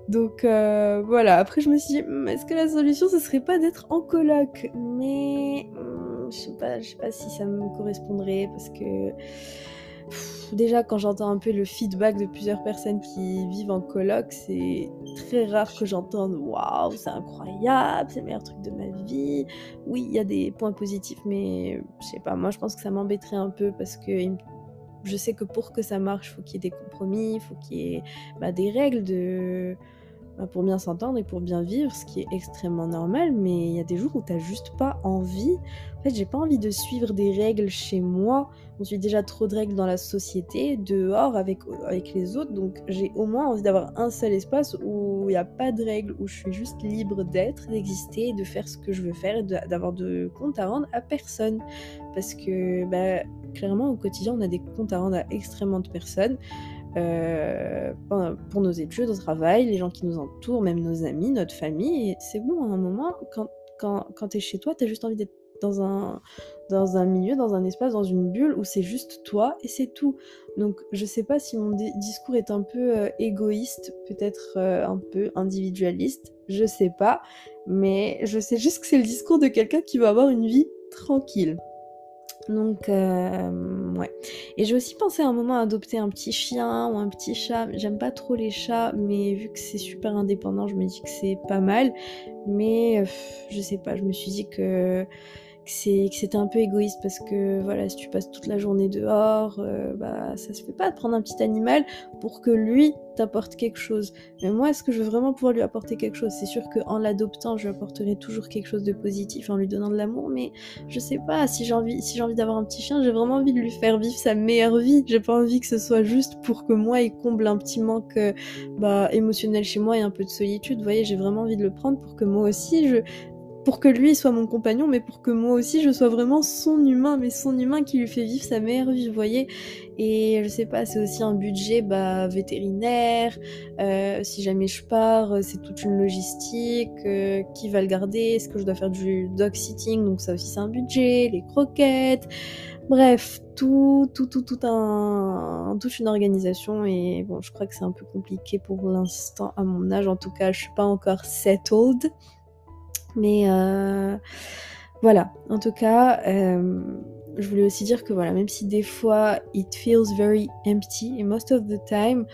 Donc euh, voilà, après je me suis dit, hmm, est-ce que la solution ce serait pas d'être en coloc? Mais hmm, je sais pas, je sais pas si ça me correspondrait parce que déjà quand j'entends un peu le feedback de plusieurs personnes qui vivent en coloc, c'est très rare que j'entende waouh, c'est incroyable, c'est le meilleur truc de ma vie. Oui, il y a des points positifs, mais je sais pas, moi je pense que ça m'embêterait un peu parce que je sais que pour que ça marche, il faut qu'il y ait des compromis, il faut qu'il y ait bah, des règles de pour bien s'entendre et pour bien vivre, ce qui est extrêmement normal, mais il y a des jours où t'as juste pas envie. En fait, j'ai pas envie de suivre des règles chez moi. On suit déjà trop de règles dans la société, dehors avec, avec les autres, donc j'ai au moins envie d'avoir un seul espace où il n'y a pas de règles, où je suis juste libre d'être, d'exister, de faire ce que je veux faire et d'avoir de compte à rendre à personne. Parce que, bah, clairement, au quotidien, on a des comptes à rendre à extrêmement de personnes. Euh, pour nos études, au travail, les gens qui nous entourent, même nos amis, notre famille. C'est bon, à un moment, quand, quand, quand t'es chez toi, t'as juste envie d'être dans un, dans un milieu, dans un espace, dans une bulle où c'est juste toi et c'est tout. Donc je sais pas si mon discours est un peu euh, égoïste, peut-être euh, un peu individualiste, je sais pas, mais je sais juste que c'est le discours de quelqu'un qui veut avoir une vie tranquille. Donc, euh, ouais. Et j'ai aussi pensé à un moment à adopter un petit chien ou un petit chat. J'aime pas trop les chats, mais vu que c'est super indépendant, je me dis que c'est pas mal. Mais je sais pas, je me suis dit que que c'était un peu égoïste parce que voilà, si tu passes toute la journée dehors, euh, bah ça se fait pas de prendre un petit animal pour que lui t'apporte quelque chose. Mais moi, est-ce que je veux vraiment pouvoir lui apporter quelque chose? C'est sûr qu'en l'adoptant, je lui apporterai toujours quelque chose de positif en lui donnant de l'amour, mais je sais pas, si j'ai envie, d'avoir un petit chien, j'ai vraiment envie de lui faire vivre sa meilleure vie. J'ai pas envie que ce soit juste pour que moi il comble un petit manque bah, émotionnel chez moi et un peu de solitude. Vous voyez, j'ai vraiment envie de le prendre pour que moi aussi je, pour que lui soit mon compagnon, mais pour que moi aussi je sois vraiment son humain, mais son humain qui lui fait vivre sa meilleure vie, vous voyez. Et je sais pas, c'est aussi un budget bah, vétérinaire, euh, si jamais je pars, c'est toute une logistique, euh, qui va le garder, est-ce que je dois faire du dog sitting, donc ça aussi c'est un budget, les croquettes, bref, tout, tout, tout, tout un, toute une organisation et bon, je crois que c'est un peu compliqué pour l'instant à mon âge, en tout cas je suis pas encore settled. Mais euh, voilà, en tout cas, euh, je voulais aussi dire que voilà, même si des fois it feels very empty, most of the time,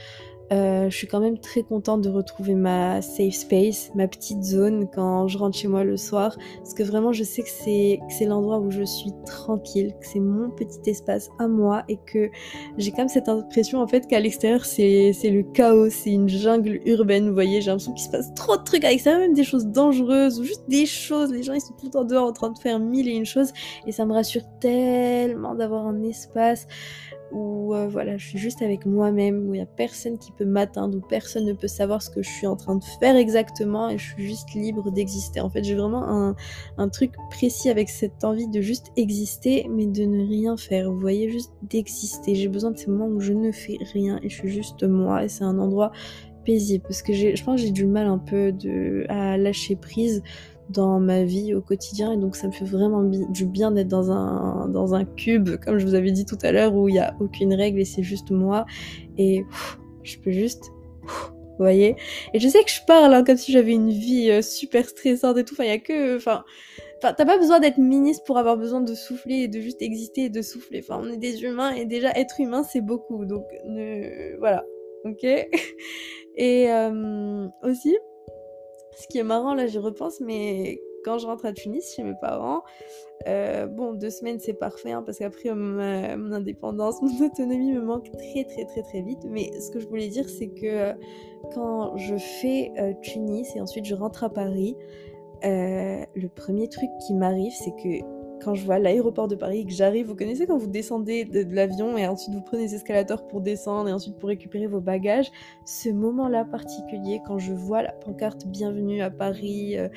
euh, je suis quand même très contente de retrouver ma safe space, ma petite zone quand je rentre chez moi le soir, parce que vraiment je sais que c'est l'endroit où je suis tranquille, que c'est mon petit espace à moi et que j'ai quand même cette impression en fait qu'à l'extérieur c'est c'est le chaos, c'est une jungle urbaine, vous voyez, j'ai l'impression qu'il se passe trop de trucs à l'extérieur, même des choses dangereuses ou juste des choses, les gens ils sont tout le temps dehors en train de faire mille et une choses. Et ça me rassure tellement d'avoir un espace où euh, voilà, je suis juste avec moi-même, où il n'y a personne qui peut m'atteindre, où personne ne peut savoir ce que je suis en train de faire exactement, et je suis juste libre d'exister. En fait, j'ai vraiment un, truc précis avec cette envie de juste exister, mais de ne rien faire. Vous voyez, juste d'exister. J'ai besoin de ces moments où je ne fais rien, et je suis juste moi, et c'est un endroit paisible, parce que je pense que j'ai du mal un peu à lâcher prise dans ma vie au quotidien et donc ça me fait vraiment du bien d'être dans un, dans un cube comme je vous avais dit tout à l'heure où il n'y a aucune règle et c'est juste moi et je peux juste vous voyez et je sais que je parle hein, comme si j'avais une vie euh, super stressante et tout enfin il y a que enfin Enfin, t'as pas besoin d'être ministre pour avoir besoin de souffler et de juste exister et de souffler. Enfin, on est des humains et déjà être humain c'est beaucoup. Donc ne... voilà, ok. Et euh, aussi, ce qui est marrant, là, j'y repense, mais quand je rentre à Tunis chez mes parents, euh, bon, deux semaines c'est parfait hein, parce qu'après mon indépendance, mon autonomie me manque très très très très vite. Mais ce que je voulais dire, c'est que euh, quand je fais euh, Tunis et ensuite je rentre à Paris, le premier truc qui m'arrive, c'est que quand je vois l'aéroport de Paris, que j'arrive, vous connaissez quand vous descendez de, l'avion et ensuite vous prenez les escalators pour descendre et ensuite pour récupérer vos bagages, ce moment-là particulier, quand je vois la pancarte Bienvenue à Paris, euh,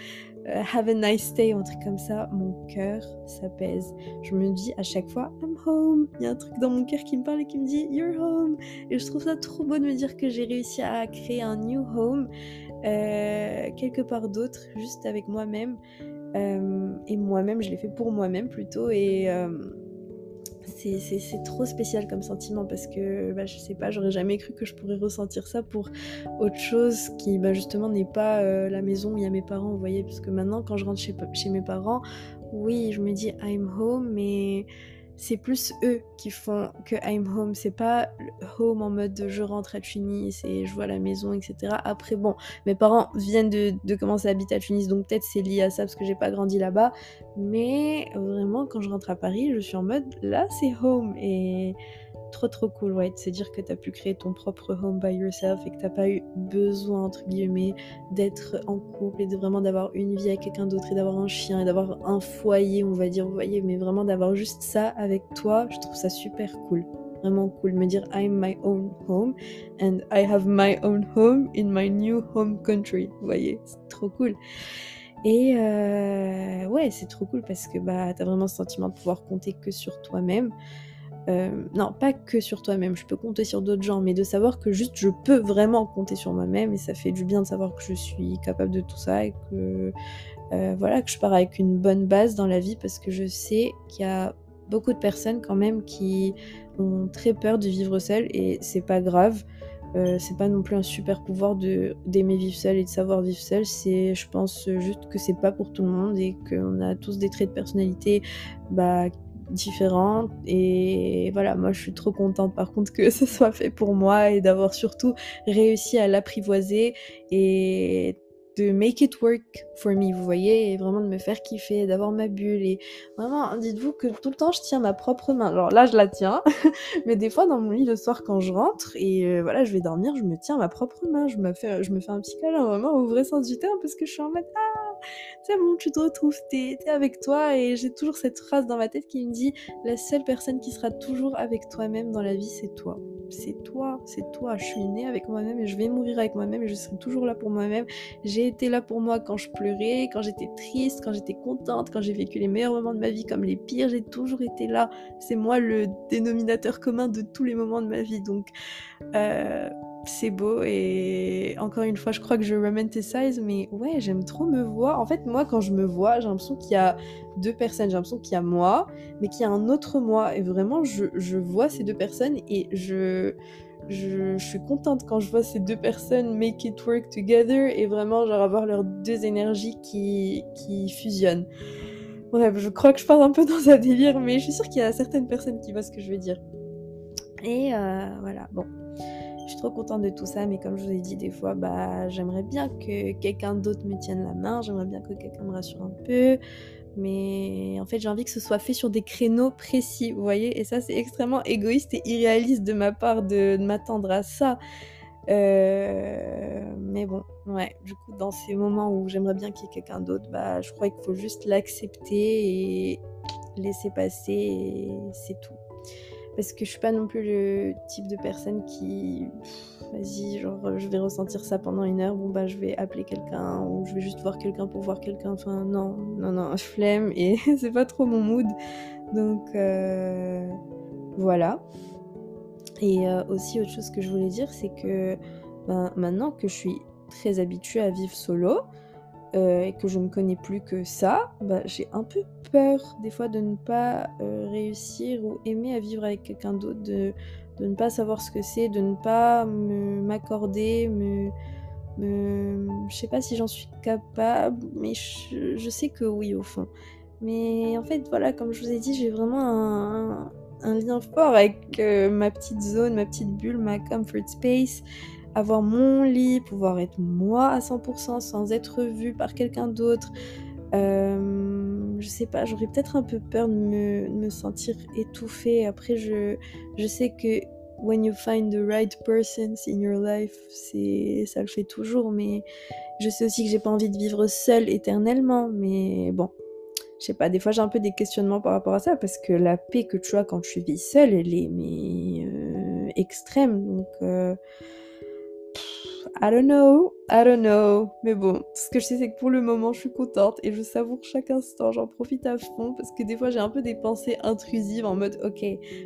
euh, Have a nice day, un truc comme ça, mon cœur s'apaise. Je me dis à chaque fois, I'm home. Il y a un truc dans mon cœur qui me parle et qui me dit, You're home. Et je trouve ça trop beau de me dire que j'ai réussi à créer un new home euh, quelque part d'autre, juste avec moi-même. Euh, et moi-même, je l'ai fait pour moi-même plutôt. Et euh, c'est trop spécial comme sentiment parce que bah, je sais pas, j'aurais jamais cru que je pourrais ressentir ça pour autre chose qui bah, justement n'est pas euh, la maison où il y a mes parents, vous voyez. Parce que maintenant, quand je rentre chez, chez mes parents, oui, je me dis I'm home, mais c'est plus eux qui font que I'm home. C'est pas home en mode je rentre à Tunis et je vois la maison, etc. Après, bon, mes parents viennent de, de commencer à habiter à Tunis, donc peut-être c'est lié à ça parce que j'ai pas grandi là-bas. Mais vraiment, quand je rentre à Paris, je suis en mode là, c'est home. Et trop trop cool, ouais, de se dire que tu as pu créer ton propre home by yourself et que t'as pas eu besoin, entre guillemets, d'être en couple et de vraiment d'avoir une vie avec quelqu'un d'autre et d'avoir un chien et d'avoir un foyer, on va dire, vous voyez, mais vraiment d'avoir juste ça avec toi, je trouve ça super cool. Vraiment cool, me dire I'm my own home and I have my own home in my new home country. Vous voyez, c'est trop cool. Et euh, ouais, c'est trop cool parce que bah, t'as vraiment ce sentiment de pouvoir compter que sur toi-même. Euh, non, pas que sur toi-même, je peux compter sur d'autres gens, mais de savoir que juste je peux vraiment compter sur moi-même et ça fait du bien de savoir que je suis capable de tout ça et que euh, voilà, que je pars avec une bonne base dans la vie parce que je sais qu'il y a beaucoup de personnes quand même qui ont très peur de vivre seule et c'est pas grave. Euh, c'est pas non plus un super pouvoir d'aimer vivre seul et de savoir vivre seul. C'est, je pense juste que c'est pas pour tout le monde et qu'on a tous des traits de personnalité bah, différents. Et voilà, moi je suis trop contente par contre que ce soit fait pour moi et d'avoir surtout réussi à l'apprivoiser et de make it work for me, vous voyez, et vraiment de me faire kiffer, d'avoir ma bulle. Et vraiment, dites-vous que tout le temps, je tiens ma propre main. Alors là, je la tiens, mais des fois, dans mon lit le soir, quand je rentre, et euh, voilà, je vais dormir, je me tiens ma propre main. Je me fais, je me fais un petit câlin, vraiment, au vrai sens du terme, parce que je suis en mode, ah, c'est bon, tu te retrouves, t'es es avec toi. Et j'ai toujours cette phrase dans ma tête qui me dit, la seule personne qui sera toujours avec toi-même dans la vie, c'est toi c'est toi, c'est toi. Je suis née avec moi-même et je vais mourir avec moi-même et je serai toujours là pour moi-même. J'ai été là pour moi quand je pleurais, quand j'étais triste, quand j'étais contente, quand j'ai vécu les meilleurs moments de ma vie comme les pires. J'ai toujours été là. C'est moi le dénominateur commun de tous les moments de ma vie. Donc, euh, c'est beau et encore une fois je crois que je romanticize mais ouais j'aime trop me voir. En fait moi quand je me vois j'ai l'impression qu'il y a deux personnes. J'ai l'impression qu'il y a moi mais qu'il y a un autre moi. Et vraiment je, vois ces deux personnes et je, suis contente quand je vois ces deux personnes make it work together et vraiment genre avoir leurs deux énergies qui, qui fusionnent. Bref je crois que je parle un peu dans un délire mais je suis sûre qu'il y a certaines personnes qui voient ce que je veux dire. Et euh, voilà. Bon je suis trop contente de tout ça, mais comme je vous ai dit des fois, bah, j'aimerais bien que quelqu'un d'autre me tienne la main, j'aimerais bien que quelqu'un me rassure un peu, mais en fait j'ai envie que ce soit fait sur des créneaux précis, vous voyez, et ça c'est extrêmement égoïste et irréaliste de ma part de, m'attendre à ça. Euh, mais bon, ouais, du coup, dans ces moments où j'aimerais bien qu'il y ait quelqu'un d'autre, bah, je crois qu'il faut juste l'accepter et laisser passer, et c'est tout parce que je suis pas non plus le type de personne qui vas-y genre je vais ressentir ça pendant une heure bon bah je vais appeler quelqu'un ou je vais juste voir quelqu'un pour voir quelqu'un. Enfin non non non flemme et c'est pas trop mon mood. Donc euh, voilà. Et euh, aussi autre chose que je voulais dire c'est que ben, maintenant que je suis très habituée à vivre solo euh, et que je ne connais plus que ça, bah, j'ai un peu peur des fois de ne pas euh, réussir ou aimer à vivre avec quelqu'un d'autre, de, ne pas savoir ce que c'est, de ne pas m'accorder, me, me, Je sais pas si j'en suis capable, mais je, sais que oui au fond. Mais en fait, voilà, comme je vous ai dit, j'ai vraiment un, un, lien fort avec euh, ma petite zone, ma petite bulle, ma comfort space avoir mon lit, pouvoir être moi à 100% sans être vue par quelqu'un d'autre. Euh, je sais pas, j'aurais peut-être un peu peur de me, sentir étouffée. Après, je, je sais que when you find the right person in your life, ça le fait toujours. Mais je sais aussi que j'ai pas envie de vivre seule éternellement. Mais bon, je sais pas, des fois j'ai un peu des questionnements par rapport à ça parce que la paix que tu as quand tu vis seule, elle est mais euh, extrême. Donc euh, I don't know, I don't know. Mais bon, ce que je sais, c'est que pour le moment, je suis contente et je savoure chaque instant. J'en profite à fond parce que des fois, j'ai un peu des pensées intrusives en mode, ok,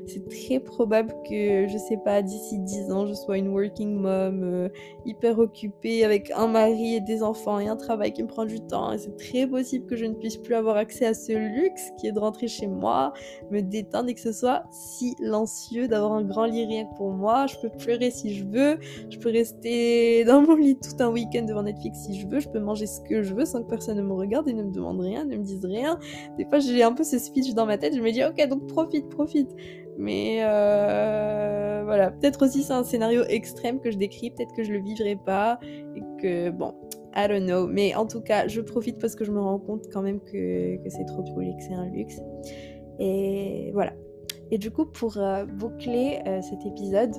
c'est très probable que, je sais pas, d'ici 10 ans, je sois une working mom euh, hyper occupée avec un mari et des enfants et un travail qui me prend du temps. Et c'est très possible que je ne puisse plus avoir accès à ce luxe qui est de rentrer chez moi, me détendre et que ce soit silencieux, d'avoir un grand lit rien que pour moi. Je peux pleurer si je veux, je peux rester dans mon lit tout un week-end devant Netflix si je veux, je peux manger ce que je veux sans que personne ne me regarde et ne me demande rien, ne me dise rien. Des fois, j'ai un peu ce speech dans ma tête, je me dis, ok, donc profite, profite. Mais euh, voilà, peut-être aussi c'est un scénario extrême que je décris, peut-être que je le vivrai pas et que bon, I don't know. Mais en tout cas, je profite parce que je me rends compte quand même que, c'est trop cool et que c'est un luxe. Et voilà. Et du coup, pour euh, boucler euh, cet épisode,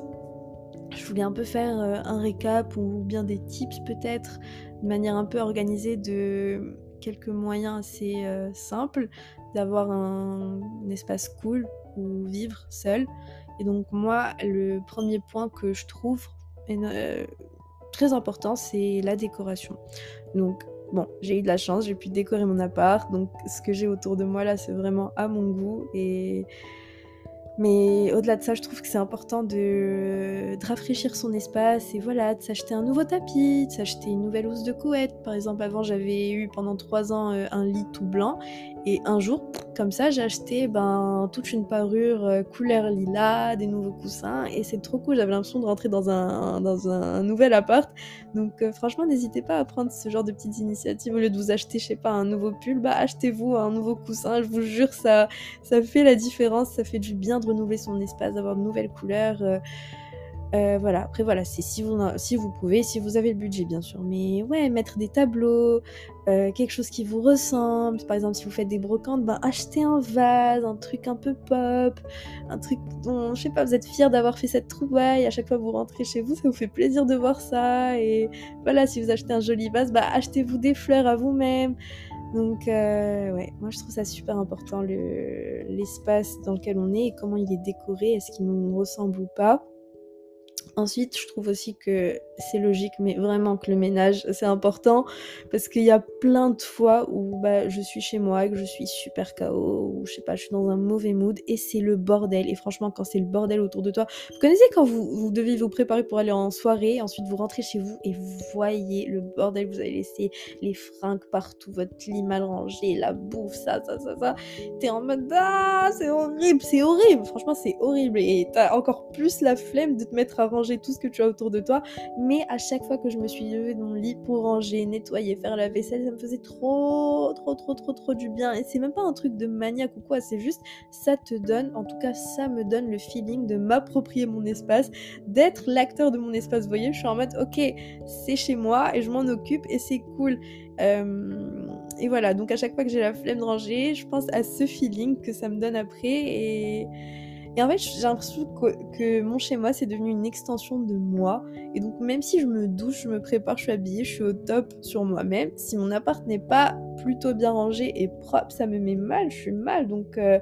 je voulais un peu faire euh, un récap ou bien des tips peut-être, de manière un peu organisée de quelques moyens assez euh, simples d'avoir un, espace cool où vivre seul. Et donc moi, le premier point que je trouve euh, très important, c'est la décoration. Donc bon, j'ai eu de la chance, j'ai pu décorer mon appart, donc ce que j'ai autour de moi là, c'est vraiment à mon goût et Mais au-delà de ça, je trouve que c'est important de, rafraîchir son espace et voilà, de s'acheter un nouveau tapis, de s'acheter une nouvelle housse de couette. Par exemple, avant, j'avais eu pendant trois ans euh, un lit tout blanc et un jour, comme ça, j'ai acheté ben, toute une parure euh, couleur lilas, des nouveaux coussins et c'est trop cool. J'avais l'impression de rentrer dans un, dans un nouvel appart. Donc euh, franchement, n'hésitez pas à prendre ce genre de petites initiatives. Au lieu de vous acheter, je sais pas, un nouveau pull, bah achetez-vous un nouveau coussin. Je vous jure, ça, ça fait la différence, ça fait du bien renouveler son espace, d'avoir de nouvelles couleurs. Euh, euh, voilà, après voilà, c'est si vous, si vous pouvez, si vous avez le budget bien sûr. Mais ouais, mettre des tableaux, euh, quelque chose qui vous ressemble. Par exemple, si vous faites des brocantes, ben achetez un vase, un truc un peu pop, un truc dont, je sais pas, vous êtes fier d'avoir fait cette trouvaille. À chaque fois que vous rentrez chez vous, ça vous fait plaisir de voir ça. Et voilà, si vous achetez un joli vase, bah achetez-vous des fleurs à vous-même. Donc, euh, ouais, moi je trouve ça super important, l'espace dans lequel on est et comment il est décoré, est-ce qu'il nous ressemble ou pas. Ensuite, je trouve aussi que c'est logique, mais vraiment que le ménage, c'est important parce qu'il y a plein de fois où bah, je suis chez moi, que je suis super KO, ou je sais pas, je suis dans un mauvais mood et c'est le bordel. Et franchement, quand c'est le bordel autour de toi, vous connaissez quand vous, vous devez vous préparer pour aller en soirée, ensuite vous rentrez chez vous et vous voyez le bordel, vous avez laissé les fringues partout, votre lit mal rangé, la bouffe, ça, ça, ça, ça. T'es en mode ah, c'est horrible, c'est horrible, franchement, c'est horrible. Et t'as encore plus la flemme de te mettre à ranger tout ce que tu as autour de toi. Mais à chaque fois que je me suis levée de mon lit pour ranger, nettoyer, faire la vaisselle, ça me faisait trop, trop, trop, trop, trop du bien. Et c'est même pas un truc de maniaque ou quoi, c'est juste ça te donne, en tout cas ça me donne le feeling de m'approprier mon espace, d'être l'acteur de mon espace. Vous voyez, je suis en mode ok, c'est chez moi et je m'en occupe et c'est cool. Euh, et voilà, donc à chaque fois que j'ai la flemme de ranger, je pense à ce feeling que ça me donne après et et en fait, j'ai l'impression que, mon chez-moi, c'est devenu une extension de moi. Et donc, même si je me douche, je me prépare, je suis habillée, je suis au top sur moi-même, si mon appart n'est pas plutôt bien rangé et propre, ça me met mal, je suis mal. Donc, euh,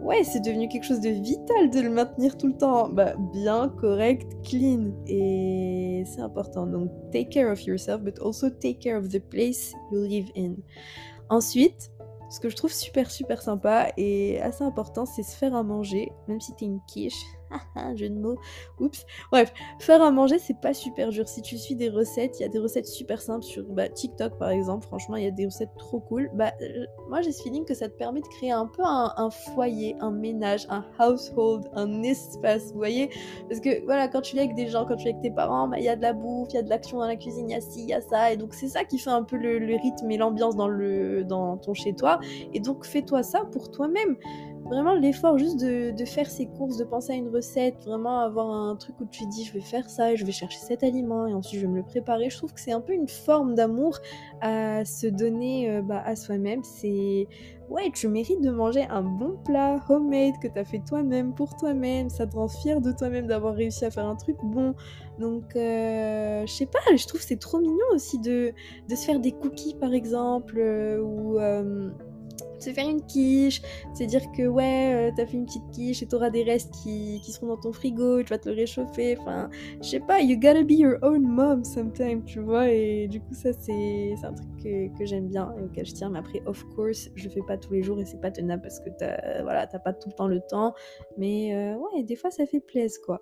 ouais, c'est devenu quelque chose de vital de le maintenir tout le temps bah, bien, correct, clean. Et c'est important. Donc, take care of yourself, but also take care of the place you live in. Ensuite, ce que je trouve super super sympa et assez important, c'est se faire à manger, même si t'es une quiche. jeu de mots. Oups. Bref, faire à manger, c'est pas super dur. Si tu suis des recettes, il y a des recettes super simples sur bah, TikTok par exemple. Franchement, il y a des recettes trop cool. Bah, euh, moi, j'ai ce feeling que ça te permet de créer un peu un, foyer, un ménage, un household, un espace. Vous voyez Parce que voilà, quand tu es avec des gens, quand tu es avec tes parents, bah, il y a de la bouffe, il y a de l'action dans la cuisine, il y a ci, il y a ça. Et donc, c'est ça qui fait un peu le, rythme et l'ambiance dans ton chez-toi. Et donc, fais-toi ça pour toi-même vraiment l'effort juste de, faire ses courses, de penser à une recette, vraiment avoir un truc où tu dis je vais faire ça je vais chercher cet aliment et ensuite je vais me le préparer. Je trouve que c'est un peu une forme d'amour à se donner euh, bah, à soi-même. C'est ouais, tu mérites de manger un bon plat homemade que tu as fait toi-même pour toi-même. Ça te rend fier de toi-même d'avoir réussi à faire un truc bon. Donc, euh, je sais pas, je trouve c'est trop mignon aussi de, de, se faire des cookies par exemple euh, ou se faire une quiche, c'est dire que ouais, euh, t'as fait une petite quiche et t'auras des restes qui, qui, seront dans ton frigo, tu vas te le réchauffer, enfin, je sais pas, you gotta be your own mom sometimes, tu vois, et du coup, ça, c'est un truc que, que j'aime bien et auquel je tiens, mais après, of course, je le fais pas tous les jours et c'est pas tenable parce que t'as voilà, pas tout le temps le temps, mais euh, ouais, des fois, ça fait plaisir, quoi.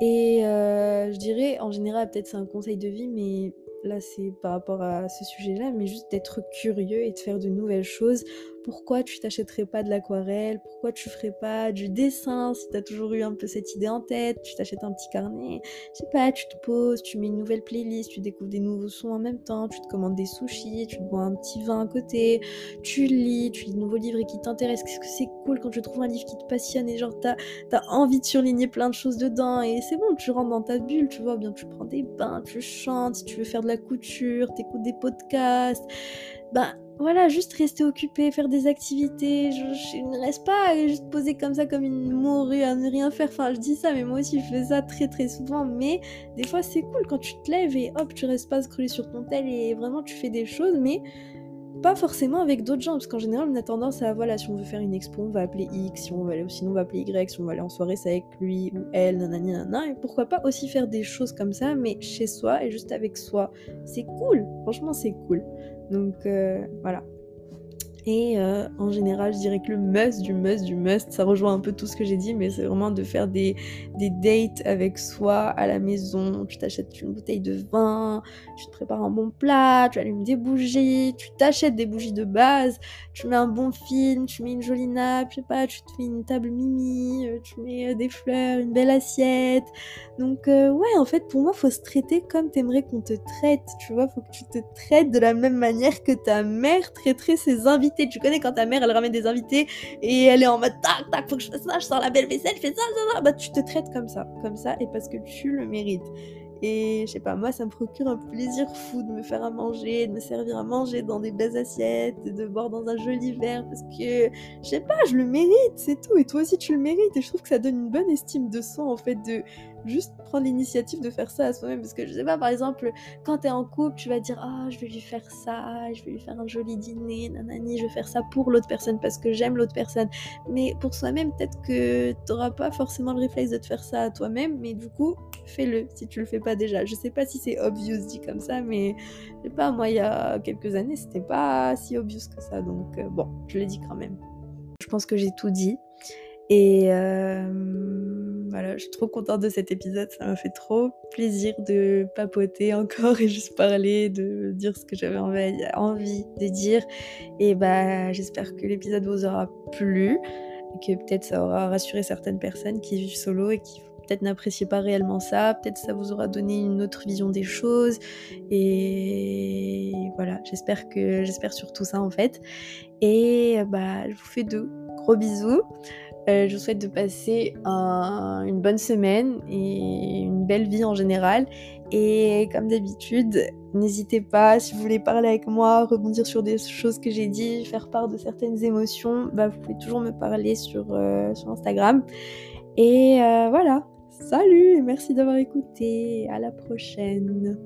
Et euh, je dirais, en général, peut-être c'est un conseil de vie, mais là c'est par rapport à ce sujet-là, mais juste d'être curieux et de faire de nouvelles choses pourquoi tu t'achèterais pas de l'aquarelle, pourquoi tu ferais pas du dessin si t'as toujours eu un peu cette idée en tête, tu t'achètes un petit carnet, je sais pas, tu te poses, tu mets une nouvelle playlist, tu découvres des nouveaux sons en même temps, tu te commandes des sushis, tu bois un petit vin à côté, tu lis, tu lis de nouveaux livres et qui t'intéressent, qu'est-ce que c'est cool quand tu trouves un livre qui te passionne et genre t'as as envie de surligner plein de choses dedans et c'est bon, tu rentres dans ta bulle, tu vois, bien tu prends des bains, tu chantes, tu veux faire de la couture, t'écoutes des podcasts, bah voilà, juste rester occupé, faire des activités. Je, ne reste pas juste poser comme ça comme une morue à ne rien faire. Enfin, je dis ça, mais moi aussi je fais ça très très souvent. Mais des fois c'est cool quand tu te lèves et hop, tu restes pas scroller sur ton tel et vraiment tu fais des choses, mais pas forcément avec d'autres gens, parce qu'en général on a tendance à, voilà, si on veut faire une expo, on va appeler X, si on va sinon on va appeler Y, si on va aller en soirée, c'est avec lui ou elle, nanani, nanana, et pourquoi pas aussi faire des choses comme ça, mais chez soi et juste avec soi. C'est cool, franchement c'est cool. Donc euh, voilà. Et euh, en général, je dirais que le must, du must, du must, ça rejoint un peu tout ce que j'ai dit, mais c'est vraiment de faire des, des dates avec soi à la maison. Tu t'achètes une bouteille de vin, tu te prépares un bon plat, tu allumes des bougies, tu t'achètes des bougies de base, tu mets un bon film, tu mets une jolie nappe, je sais pas, tu te fais une table mimi, euh, tu mets euh, des fleurs, une belle assiette. Donc ouais, en fait, pour moi, faut se traiter comme t'aimerais qu'on te traite, tu vois, faut que tu te traites de la même manière que ta mère traiterait ses invités tu connais quand ta mère elle ramène des invités et elle est en mode tac tac, faut que je fasse ça, je sors la belle vaisselle, je fais ça, ça, ça. Bah tu te traites comme ça, comme ça et parce que tu le mérites. Et je sais pas, moi ça me procure un plaisir fou de me faire à manger, de me servir à manger dans des belles assiettes, de boire dans un joli verre parce que je sais pas, je le mérite, c'est tout. Et toi aussi tu le mérites. Et je trouve que ça donne une bonne estime de soi en fait de juste prendre l'initiative de faire ça à soi-même. Parce que je sais pas, par exemple, quand t'es en couple, tu vas dire Ah, je vais lui faire ça, je vais lui faire un joli dîner, nanani, je vais faire ça pour l'autre personne parce que j'aime l'autre personne. Mais pour soi-même, peut-être que t'auras pas forcément le réflexe de te faire ça à toi-même, mais du coup, fais-le si tu le fais pas déjà. Je sais pas si c'est obvious dit comme ça, mais je sais pas, moi, il y a quelques années, c'était pas si obvious que ça. Donc, euh, bon, je l'ai dit quand même. Je pense que j'ai tout dit. Et euh, voilà, je suis trop contente de cet épisode, ça m'a fait trop plaisir de papoter encore et juste parler, de dire ce que j'avais envie de dire. Et bah j'espère que l'épisode vous aura plu, et que peut-être ça aura rassuré certaines personnes qui vivent solo et qui peut-être n'appréciez pas réellement ça, peut-être ça vous aura donné une autre vision des choses. Et voilà, j'espère que j'espère surtout ça en fait. Et bah je vous fais de gros bisous. Euh, je vous souhaite de passer une bonne semaine et une belle vie en général. Et comme d'habitude, n'hésitez pas, si vous voulez parler avec moi, rebondir sur des choses que j'ai dit, faire part de certaines émotions, bah, vous pouvez toujours me parler sur, euh, sur Instagram. Et euh, voilà, salut et merci d'avoir écouté. À la prochaine.